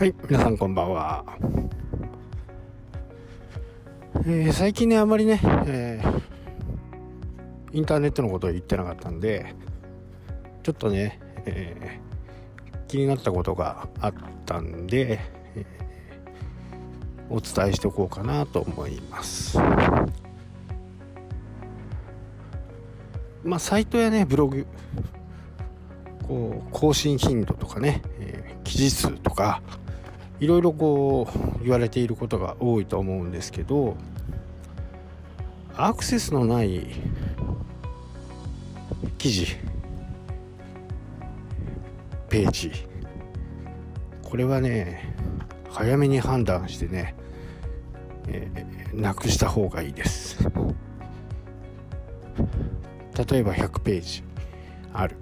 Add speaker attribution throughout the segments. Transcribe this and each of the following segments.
Speaker 1: はい、皆さんこんばんは。えー、最近ね、あまりね、えー、インターネットのことを言ってなかったんで、ちょっとね、えー、気になったことがあったんで、えー、お伝えしておこうかなと思います。まあ、サイトやね、ブログ、こう更新頻度とかね、えー、記事数とか、いろいろこう言われていることが多いと思うんですけどアクセスのない記事ページこれはね早めに判断してね、えー、なくした方がいいです。例えば100ページある。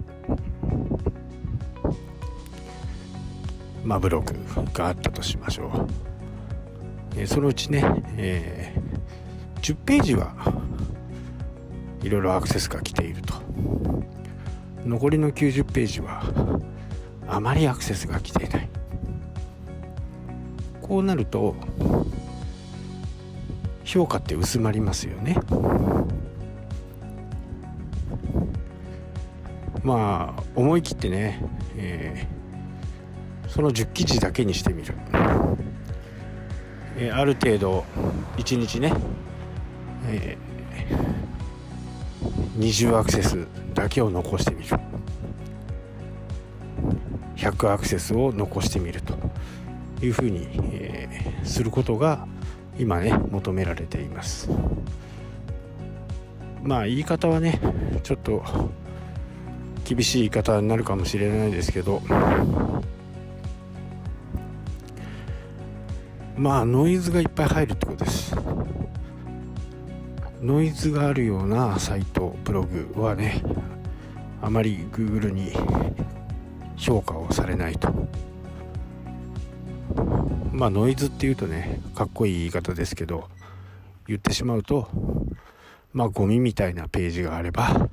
Speaker 1: まあ、ブログがあったとしましょう、えー、そのうちね、えー、10ページはいろいろアクセスが来ていると。残りの90ページはあまりアクセスが来ていない。こうなると評価って薄まりますよね。まあ思い切ってね、えーその10記事だけにしてみる、えー、ある程度1日ね、えー、20アクセスだけを残してみる。100アクセスを残してみるというふうに、えー、することが今ね求められています。まあ言い方はねちょっと厳しい言い方になるかもしれないですけどまあノイズがいっぱい入るってことです。ノイズがあるようなサイトブログはねあまり Google に評価をされないと。まあノイズっていうとねかっこいい言い方ですけど言ってしまうとまあゴミみたいなページがあれば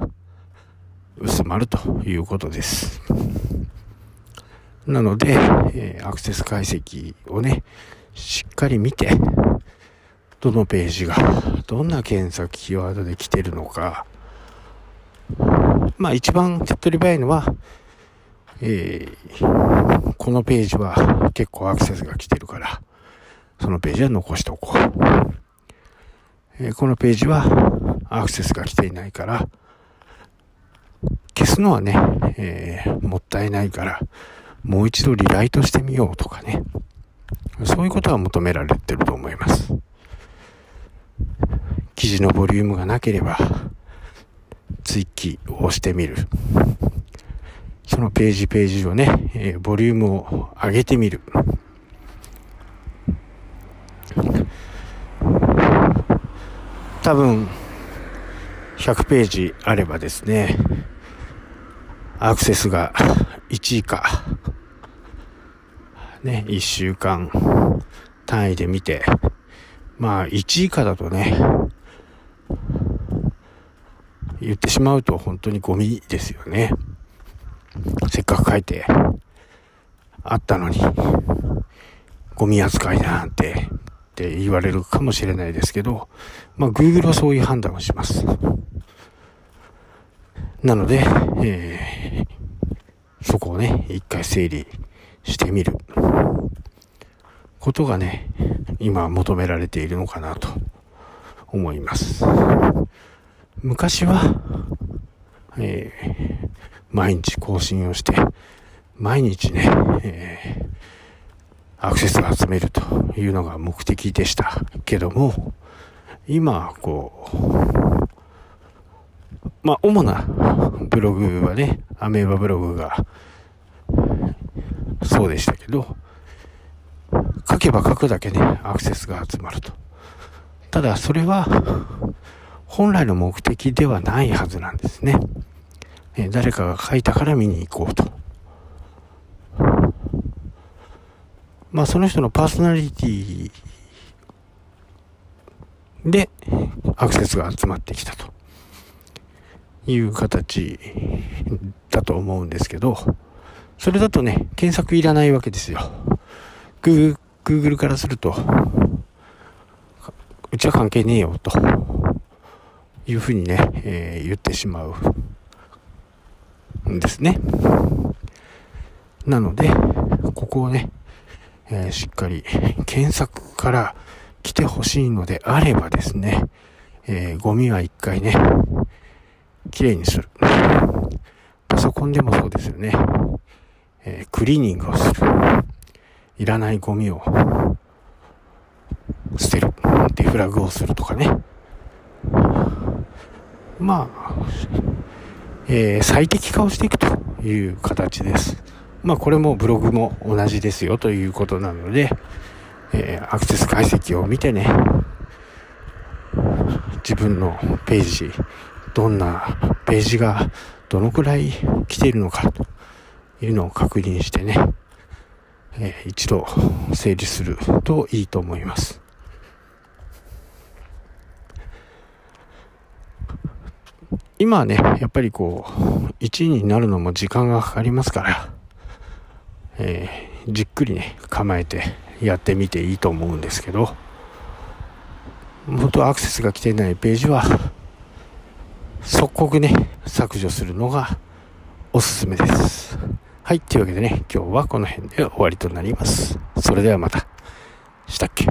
Speaker 1: 薄まるということです。なので、えー、アクセス解析をねしっかり見て、どのページがどんな検索キーワードで来てるのか、まあ一番手っ取り早いのは、えー、このページは結構アクセスが来てるから、そのページは残しておこう。えー、このページはアクセスが来ていないから、消すのはね、えー、もったいないから、もう一度リライトしてみようとかね。そういうことが求められてると思います。記事のボリュームがなければ、追記をしてみる。そのページページをね、え、ボリュームを上げてみる。多分、100ページあればですね、アクセスが1位かね、1週間単位で見て、まあ1以下だとね、言ってしまうと本当にゴミですよね。せっかく書いてあったのに、ゴミ扱いなんて、って言われるかもしれないですけど、まあ Google はそういう判断をします。なので、えー、そこをね、一回整理してみることがね、今求められているのかなと思います。昔は、えー、毎日更新をして、毎日ね、えー、アクセスを集めるというのが目的でしたけども、今、こう、まあ、主なブログはね、アメーバブログがそうでしたけど、書けば書くだけね、アクセスが集まると。ただ、それは、本来の目的ではないはずなんですね。え誰かが書いたから見に行こうと。まあ、その人のパーソナリティでアクセスが集まってきたという形だと思うんですけど、それだとね、検索いらないわけですよ。グ Google からすると、うちは関係ねえよというふうにね、えー、言ってしまうんですね。なので、ここをね、えー、しっかり検索から来てほしいのであればですね、えー、ゴミは一回ね、きれいにする。パソコンでもそうですよね。えー、クリーニングをする。いらないゴミを捨てる。デフラグをするとかね。まあ、えー、最適化をしていくという形です。まあこれもブログも同じですよということなので、えー、アクセス解析を見てね、自分のページ、どんなページがどのくらい来ているのかというのを確認してね、えー、一度整理するといいと思います。今はね、やっぱりこう、1位になるのも時間がかかりますから、えー、じっくりね、構えてやってみていいと思うんですけど、本当アクセスが来てないページは、即刻ね、削除するのがおすすめです。はい、というわけでね、今日はこの辺で終わりとなります。それではまた。したっけ？